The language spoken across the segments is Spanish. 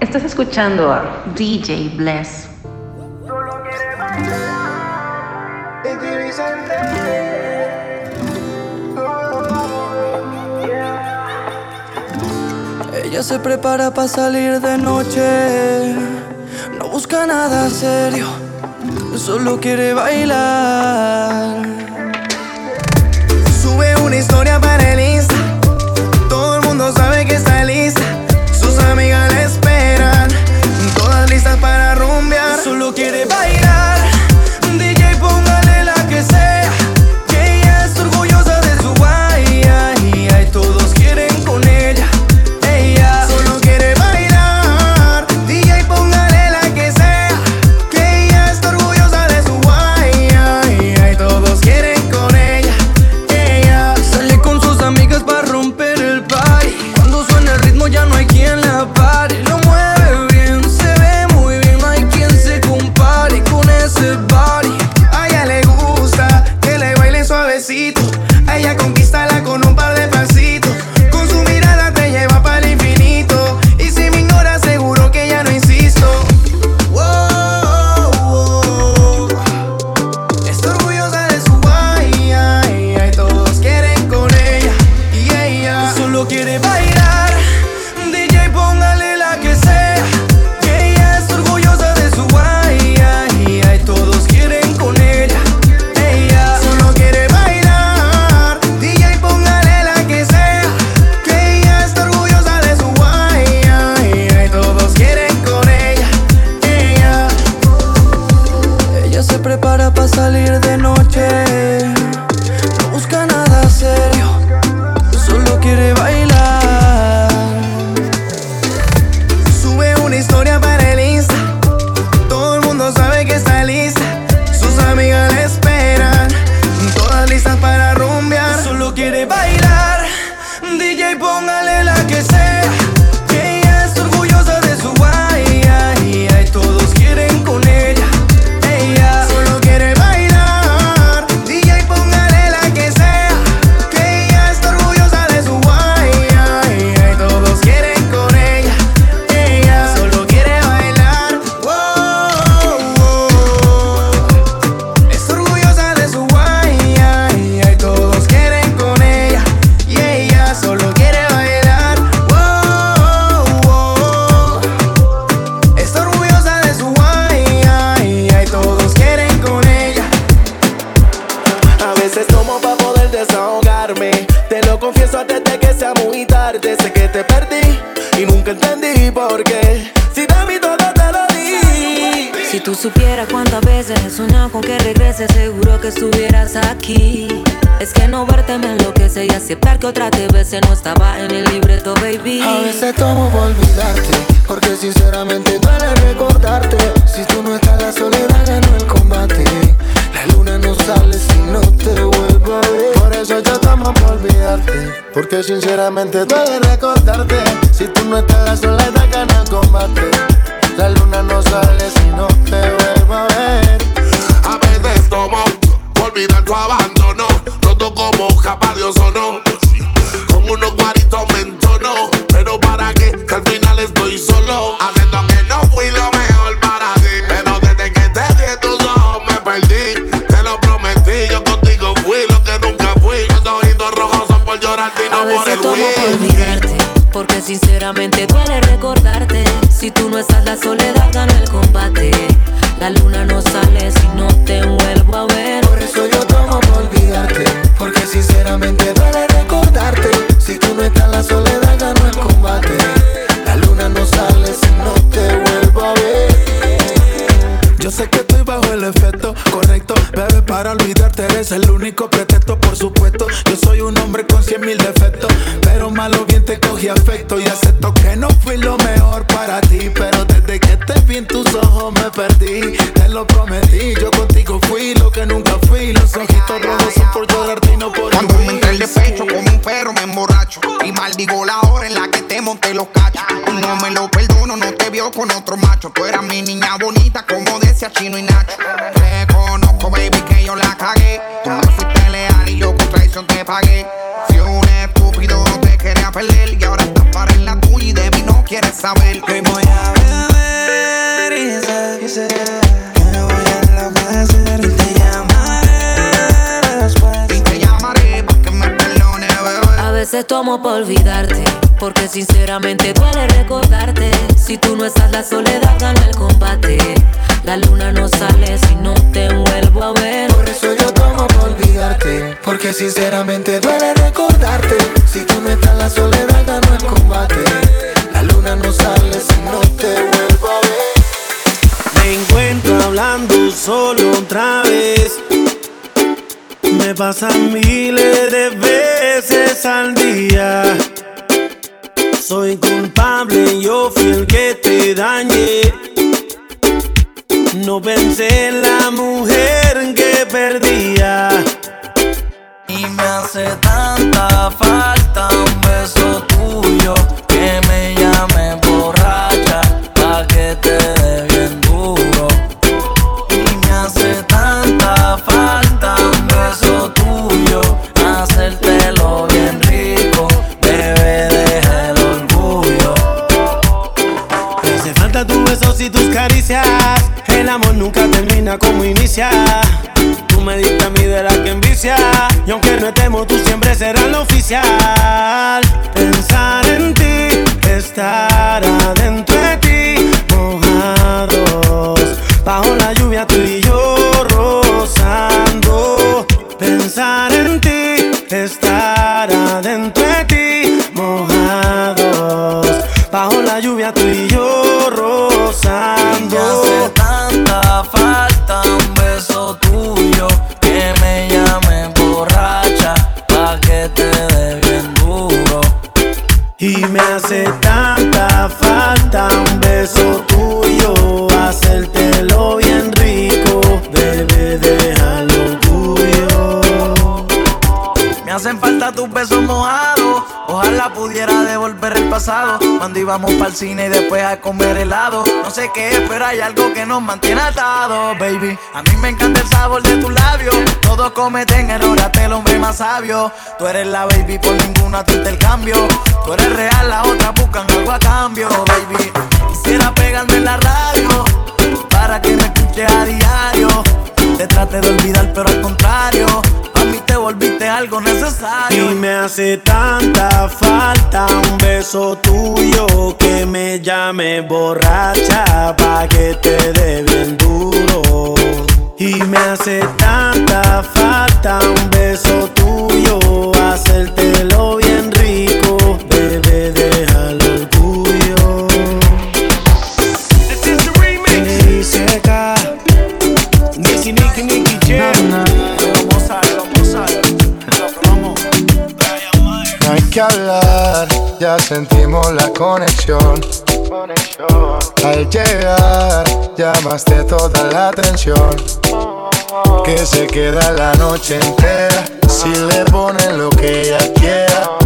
Estás escuchando a DJ Bless. Ella se prepara para salir de noche. No busca nada serio, solo quiere bailar. Sube una historia para el Solo quiere bailar. Ella se prepara para salir de noche. No busca nada serio, aceptar que otra te no estaba en el libreto, baby. A veces tomo por olvidarte, porque sinceramente duele recordarte. Si tú no estás, la soledad ganó el combate. La luna no sale si no te vuelvo a ver. Por eso yo tomo por olvidarte, porque sinceramente duele recordarte. Si tú no estás, la soledad gana el combate. La luna no Con unos guaritos me entono. Pero para qué, que al final estoy solo. Haciendo que no fui lo mejor para ti. Pero desde que te di en tus ojos me perdí. Te lo prometí, yo contigo fui lo que nunca fui. Los ojitos rojos son por llorar y no por el porque sinceramente duele recordarte. Si tú no estás, la soledad gana el combate. La luna no sale si no te vuelvo a ver. Por eso yo tomo por olvidarte, porque sinceramente duele recordarte. Si tú no estás, la soledad ganó el combate. La luna no sale si no te vuelvo a ver. Yo sé que estoy bajo el efecto correcto, bebé, para olvidarte eres el único pretexto, por supuesto. Yo soy un hombre con cien mil defectos, pero malo bien te cogí afecto y acepto que no fui lo mejor para ti, pero desde que te vi en tus ojos me perdí. Te lo prometí, yo contigo fui lo que nunca fui. Los ojitos rojos son por llorarte y no por Cuando me entré el despecho como un perro me emborracho Y maldigo la hora en la que te monté los cachos Tú no me lo perdono, no te vio con otro macho Tú eras mi niña bonita como decía Chino y Nacho saber que voy a beber y veces tomo por olvidarte. Porque sinceramente duele recordarte. Si tú no estás, la soledad gana el combate. La luna no sale si no te vuelvo a ver. Por eso yo tomo por olvidarte. Porque sinceramente duele recordarte. Si tú no estás, la soledad gana el combate. No sale si no te vuelvo a ver. Me encuentro hablando solo otra vez me pasan miles de veces al día. Soy culpable, yo fui el que te dañé. No pensé en la mujer que perdía. Y me hace tanta falta un beso tuyo que me llame borracha pa' que te dé bien duro. Y me hace tanta falta un beso tuyo, hacértelo bien rico, bebé, deja el orgullo. Me hace falta tus besos y tus caricias. El amor nunca termina como inicia. Tú me diste a mí de la que envicia. Y aunque no estemos, tú siempre serás lo oficial. Cuando íbamos para el cine y después a comer helado. No sé qué es, pero hay algo que nos mantiene atados, baby. A mí me encanta el sabor de tus labios. Todos cometen errores, hasta el hombre más sabio. Tú eres la baby, por ninguna te intercambio. Tú eres real, las otras buscan algo a cambio, baby. Quisiera pegarme en la radio para que me escuches a diario. Te trate de olvidar, pero al contrario, te volviste algo Y necesario. me hace tanta falta un beso tuyo que me llame borracha pa' que te dé bien duro. Y me hace tanta falta un beso tuyo, hacértelo bien rico, bebé, déjalo hablar, ya sentimos la conexión. Al llegar, llamaste toda la atención. Que se queda la noche entera si le ponen lo que ella quiera.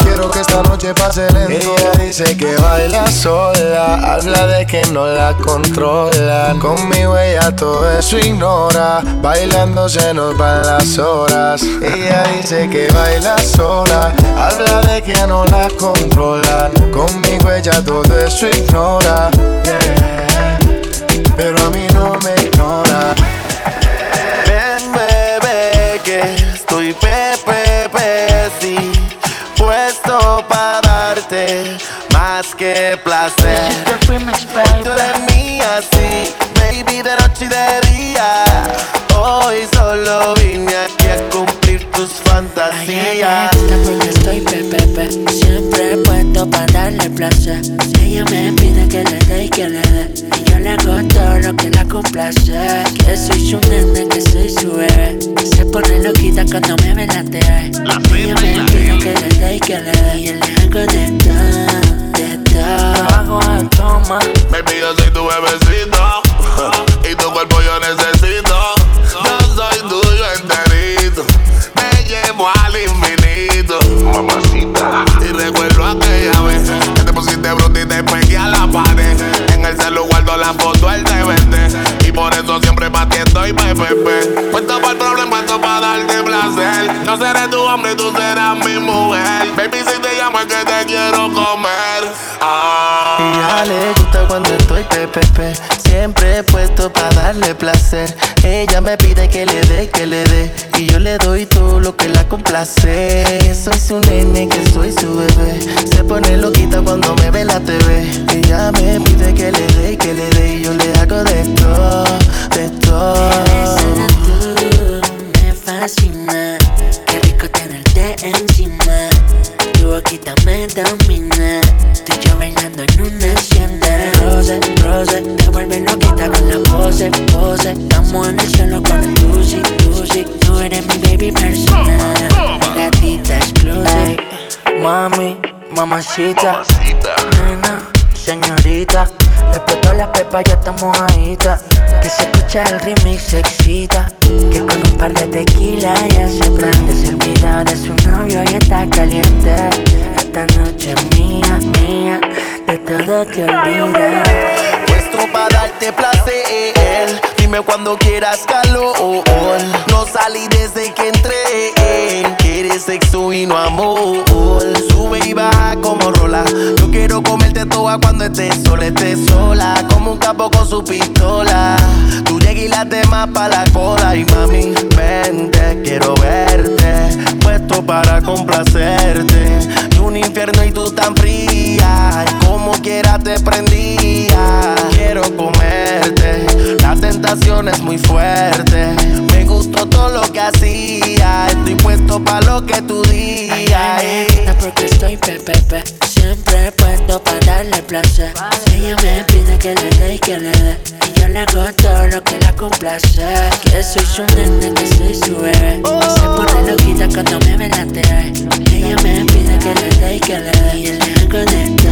Quiero que esta noche pase lento. Ella dice que baila sola Habla de que no la controlan Conmigo ella todo eso ignora. Bailando se nos van las horas. Ella dice que baila sola Habla de que no la controlan Conmigo ella todo eso ignora. Pero a mí no me ignora que placer. Tú eres mía, sí, baby, de noche y de día. Hoy solo vine aquí a cumplir tu tus fantasías. porque estoy pepepe, siempre puesto para darle placer. Ella me pide que le dé y que le dé, y yo le hago todo lo que la complace. Que soy su nene, que soy su bebé. Se pone loquita cuando me ve la TV. Ella me pide que le dé y que le dé, y yo le hago de todo, Hago de toma. Baby, yo soy tu bebecito, y tu cuerpo yo necesito. Yo soy tuyo enterito, me llevo al infinito. Mamacita. Y recuerdo aquella vez pusiste bruta y te pegué a la pared. En el celular guardo la foto del TVT. Y por eso siempre pa' ti estoy PPP. Puesto para el problema, puesto para darte placer. No seré tu hombre, tú serás mi mujer. Baby, si te llamo es que te quiero comer. Ah. Y ya le gusta cuando estoy pepepe, siempre puesto para darle placer. Ella me pide que le dé, que le dé, y yo le doy todo lo que soy su nene, que soy su bebé. Se pone loquita cuando me ve la TV. Ella me pide que le dé, que le dé, y yo le hago de todo, de todo. Me fascina. Qué rico tenerte encima. Tu boquita me domina. Tú y yo bailando en una hacienda. Rose, rose, te vuelve loquita con la pose, pose. Estamos en el mamacita. Nena, señorita. Explotó la pepa, ya estamos ahí. Que se escucha el remix, se excita. Que con un par de tequila ya se prende. Se olvida de su novio y está caliente. Esta noche es mía, mía. De todo te olvidas. Para darte placer. Dime cuando quieras calor. No salí desde que entré. Quieres sexo y no amor. Sube y baja como rola. Yo quiero comerte toda cuando estés sola, estés sola. Como un capo con su pistola. Tú llegas y las demás pa' la cola. Y mami, vente, quiero verte. Puesto para complacerte. Y un infierno y tú tan fría. Como quiera te prendía. Quiero comerte. La tentación es muy fuerte. Me gustó todo lo que hacía. Estoy puesto pa' lo que tú digas. No porque estoy pepepe, siempre puesto para darle placer. Ella me pide que le dé y que le dé, y yo le hago todo lo que la complace. Que soy su nene, que soy su bebé. Se pone loquita cuando me ve la. Ella me pide que le dé y que le dé, y yo le hago de todo,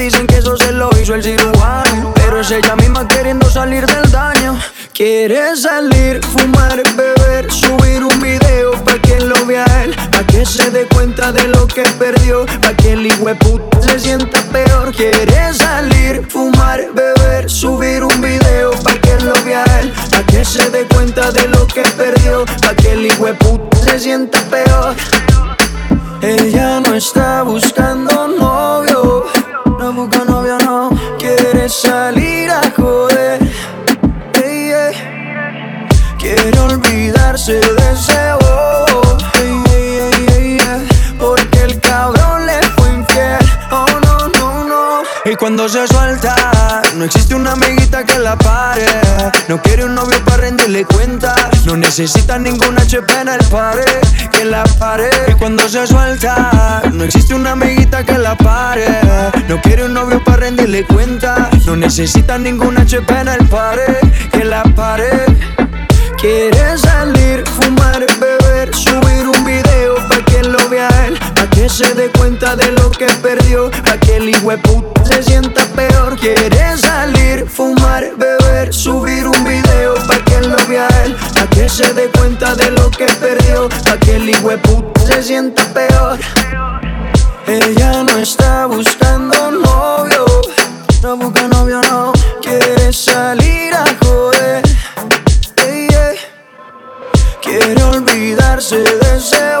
these necesita ningún HP en el pared, que la pared. Quiere salir, fumar, beber, subir un video pa' que lo vea él, pa' que se dé cuenta de lo que perdió, pa' que el hijo se sienta peor. Quiere salir, fumar, beber, subir un video pa' que lo vea él, pa' que se dé cuenta de lo que perdió, pa' que el hijo se sienta peor. Ella no está buscando novio salir a joder. Hey, yeah. Quiere olvidarse de ese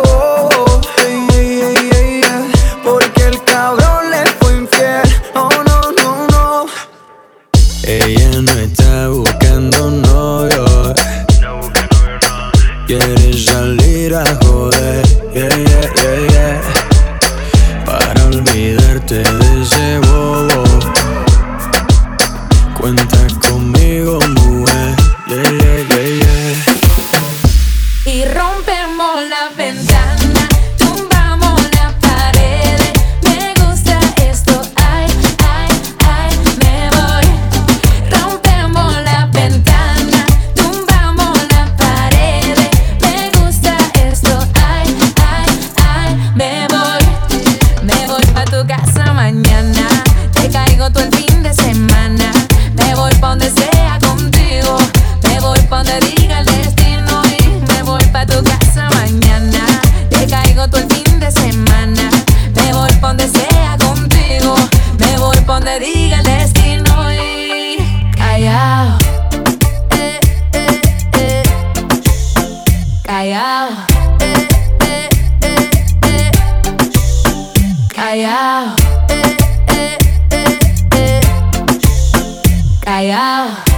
Callao.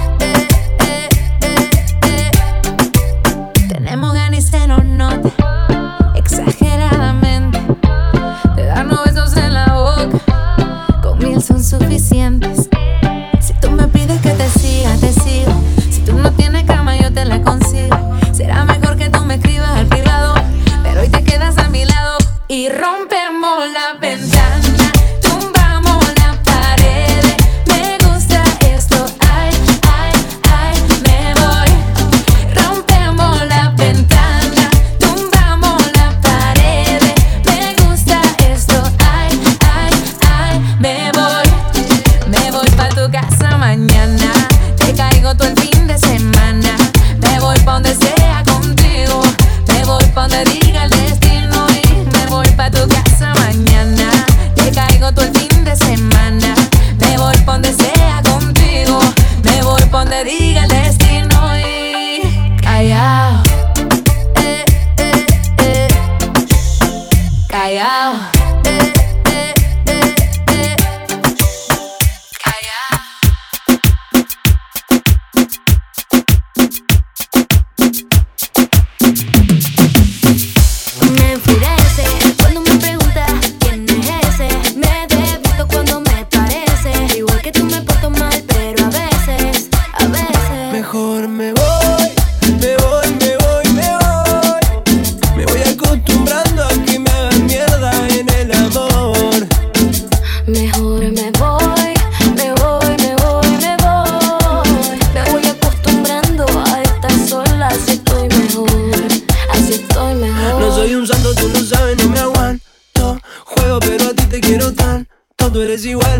you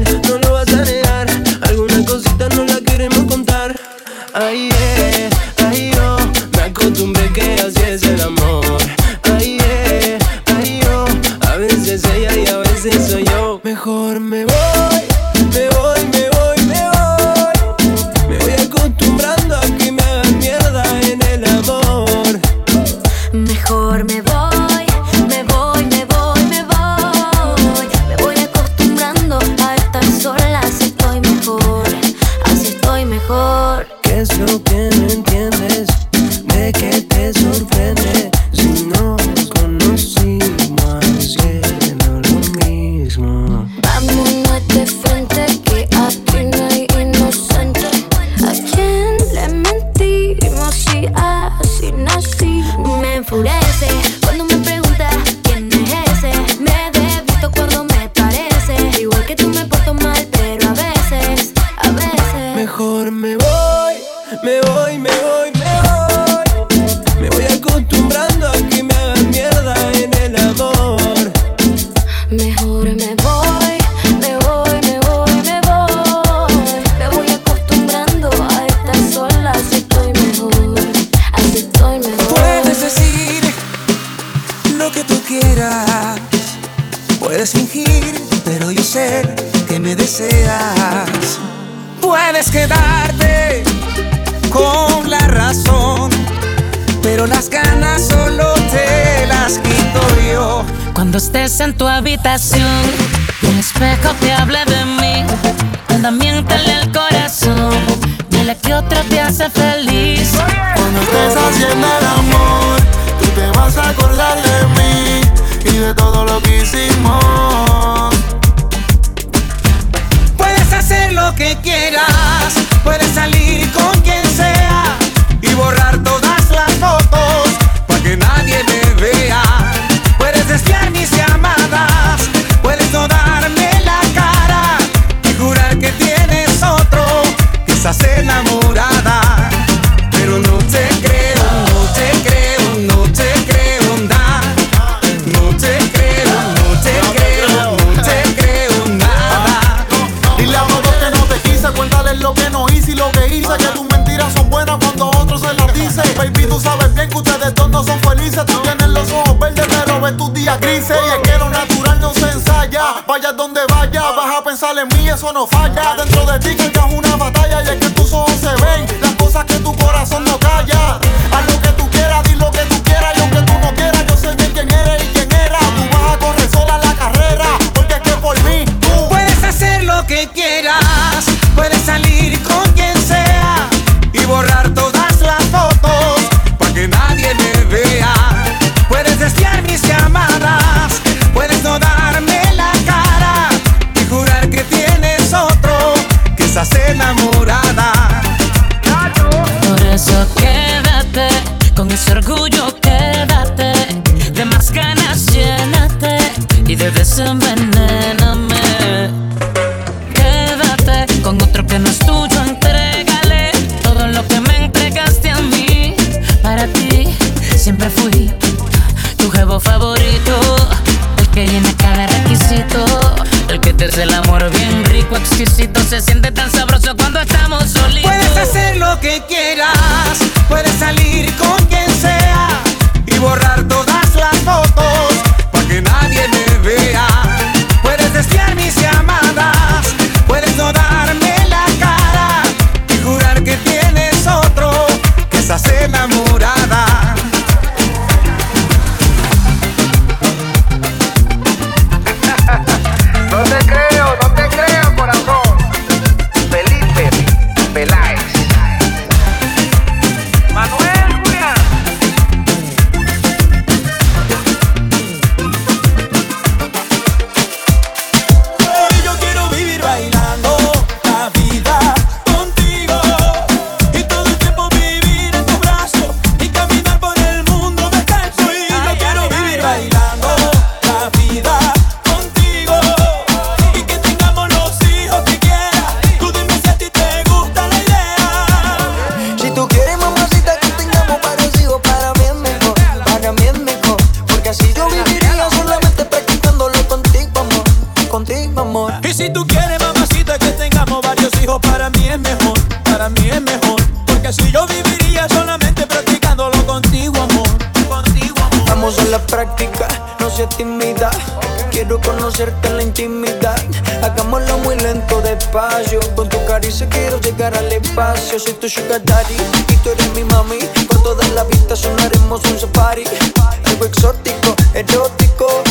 estés en tu habitación y espejo te hable de mí. Anda, miéntale al corazón. Dile que otro te hace feliz. Cuando estés haciendo el amor, tú te vas a acordar de mí y de todo lo que hicimos. Puedes hacer lo que quieras, puedes salir con quien enamorada, pero no te creo, no te creo, no te creo, nada. No te creo, no te creo, no te creo nada. Dile a todos que no te quise, cuéntales lo que no hice y lo que hice, que tus mentiras son buenas cuando otros se las dicen. Baby, tú sabes bien que ustedes dos no son felices, tú tienes los ojos verdes, pero ves tus días grises. eso no falla. Dentro de ti que ya es una batalla y es que tus ojos se ven. Las cosas que tu corazón no calla. Haz lo que tú quieras, di lo que tú quieras. Y aunque tú no quieras, yo sé bien quién eres y quién era. Tú vas a correr sola la carrera, porque es que por mí tú puedes hacer lo que quieras. Puedes salir. Somebody. tu sugar daddy y tú eres mi mami. Por toda la vista sonaremos un safari. Algo exótico, erótico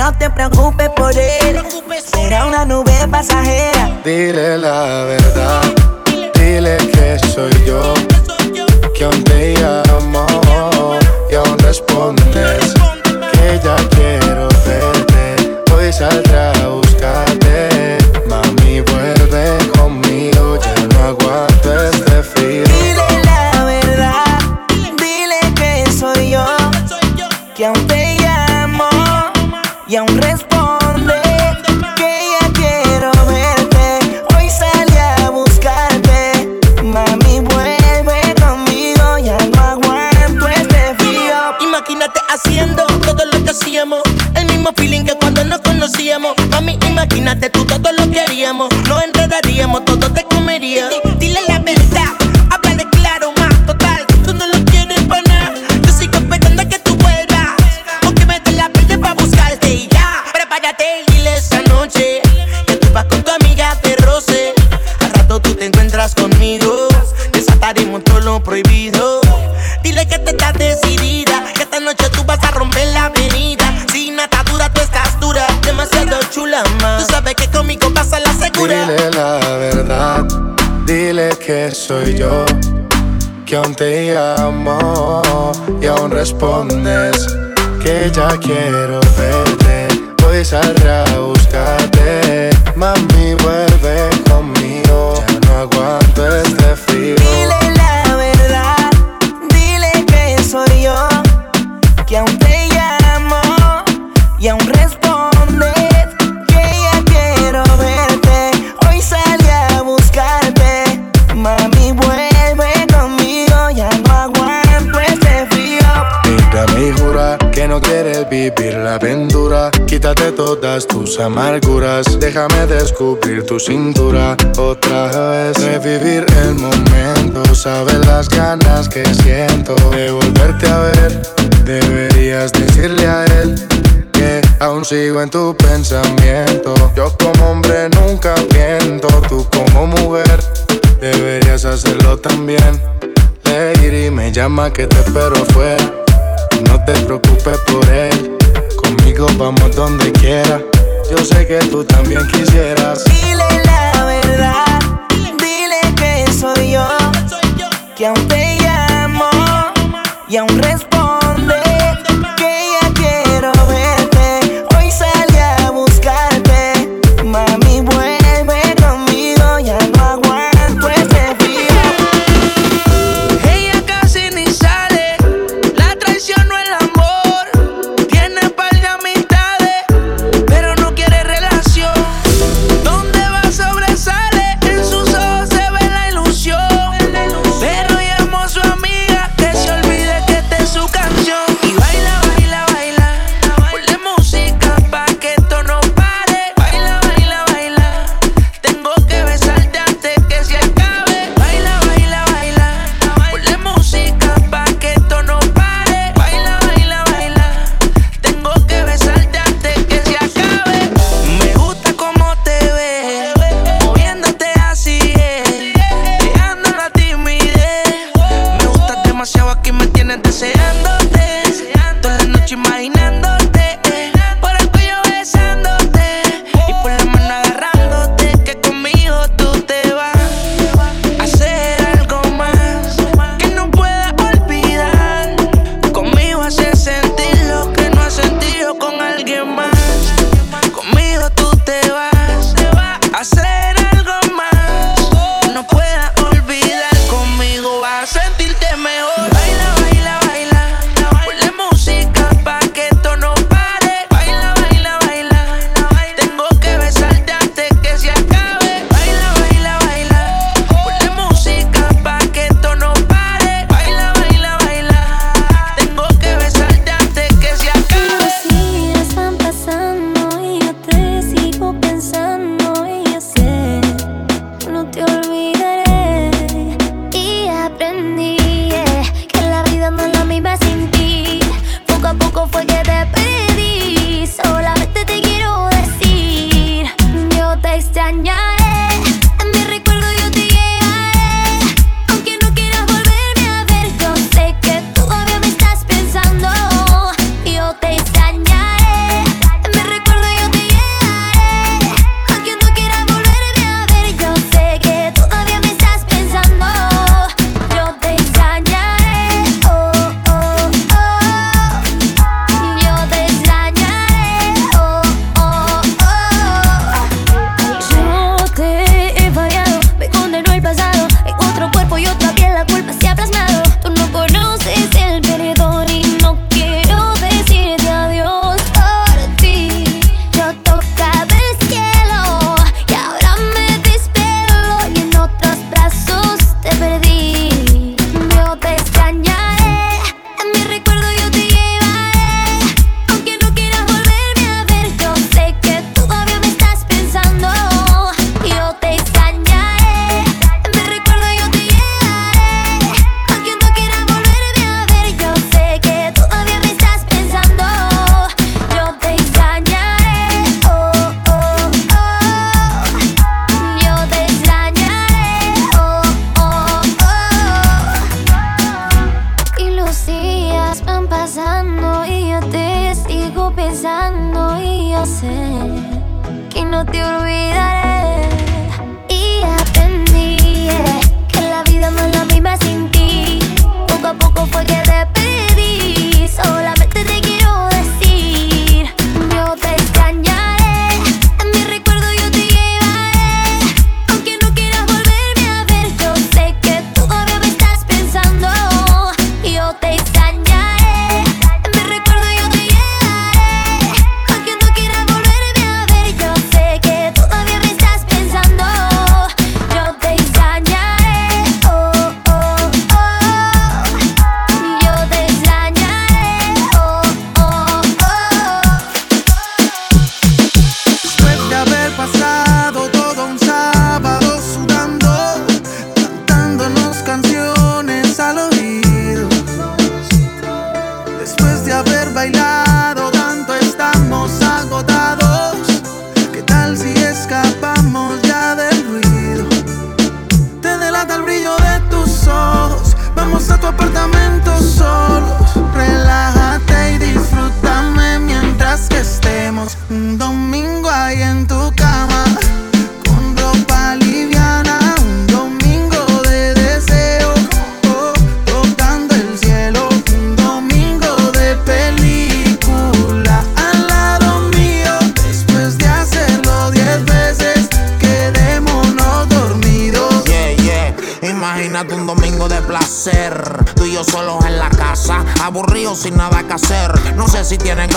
no te preocupes por él. Será una nube pasajera. Dile la verdad, dile que soy yo que aún te amo y aún respondes que ya quiero verte. Puedes a buscarte, mami, vuelve. aventura. Quítate todas tus amarguras. Déjame descubrir tu cintura otra vez. Revivir el momento. Sabes las ganas que siento de volverte a ver. Deberías decirle a él que aún sigo en tu pensamiento. Yo como hombre nunca miento. Tú como mujer deberías hacerlo también. Lady me llama que te espero fuera. No te preocupes por él Conmigo vamos donde quiera. Yo sé que tú también quisieras. Dile la verdad, dile que soy yo. Que aún te llamo y aún respondo.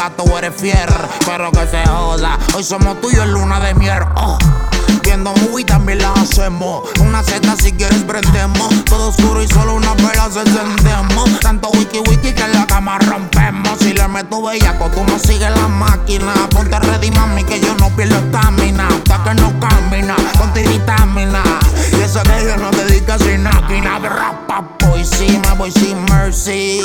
gato o eres fier, pero que se joda. Hoy somos tuyos luna de miel. Oh. Viendo movie también la hacemos. Una seta si quieres prendemos. Todo oscuro y solo una vela se encendemos. Tanto wiki wiki que la cama rompemos. Si le meto bellaco, tú no sigues la máquina. Ponte ready, mami, que yo no pierdo estamina. Hasta que no camina, con vitamina. Y eso que yo no te dedico sin máquina. Rap, encima, voy sin mercy.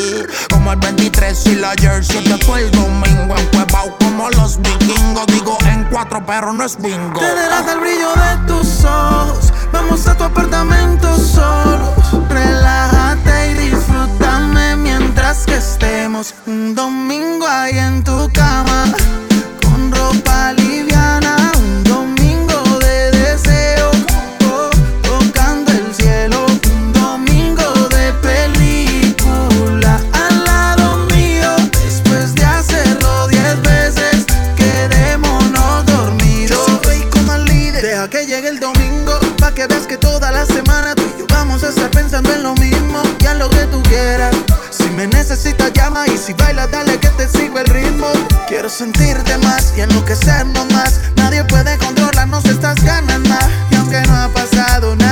Como el 23 y la jersey. Yo estoy el domingo encuevao como los vikingos. Digo en cuatro, pero no es bingo. Te el brillo de tus ojos. Vamos a tu apartamento solos. Relájate y disfrútame mientras que estemos un domingo ahí en tu cama. Con ropa Y si baila dale que te sigo el ritmo. Quiero sentirte más y enloquecernos más. Nadie puede controlarnos estas ganas más. Y aunque no ha pasado nada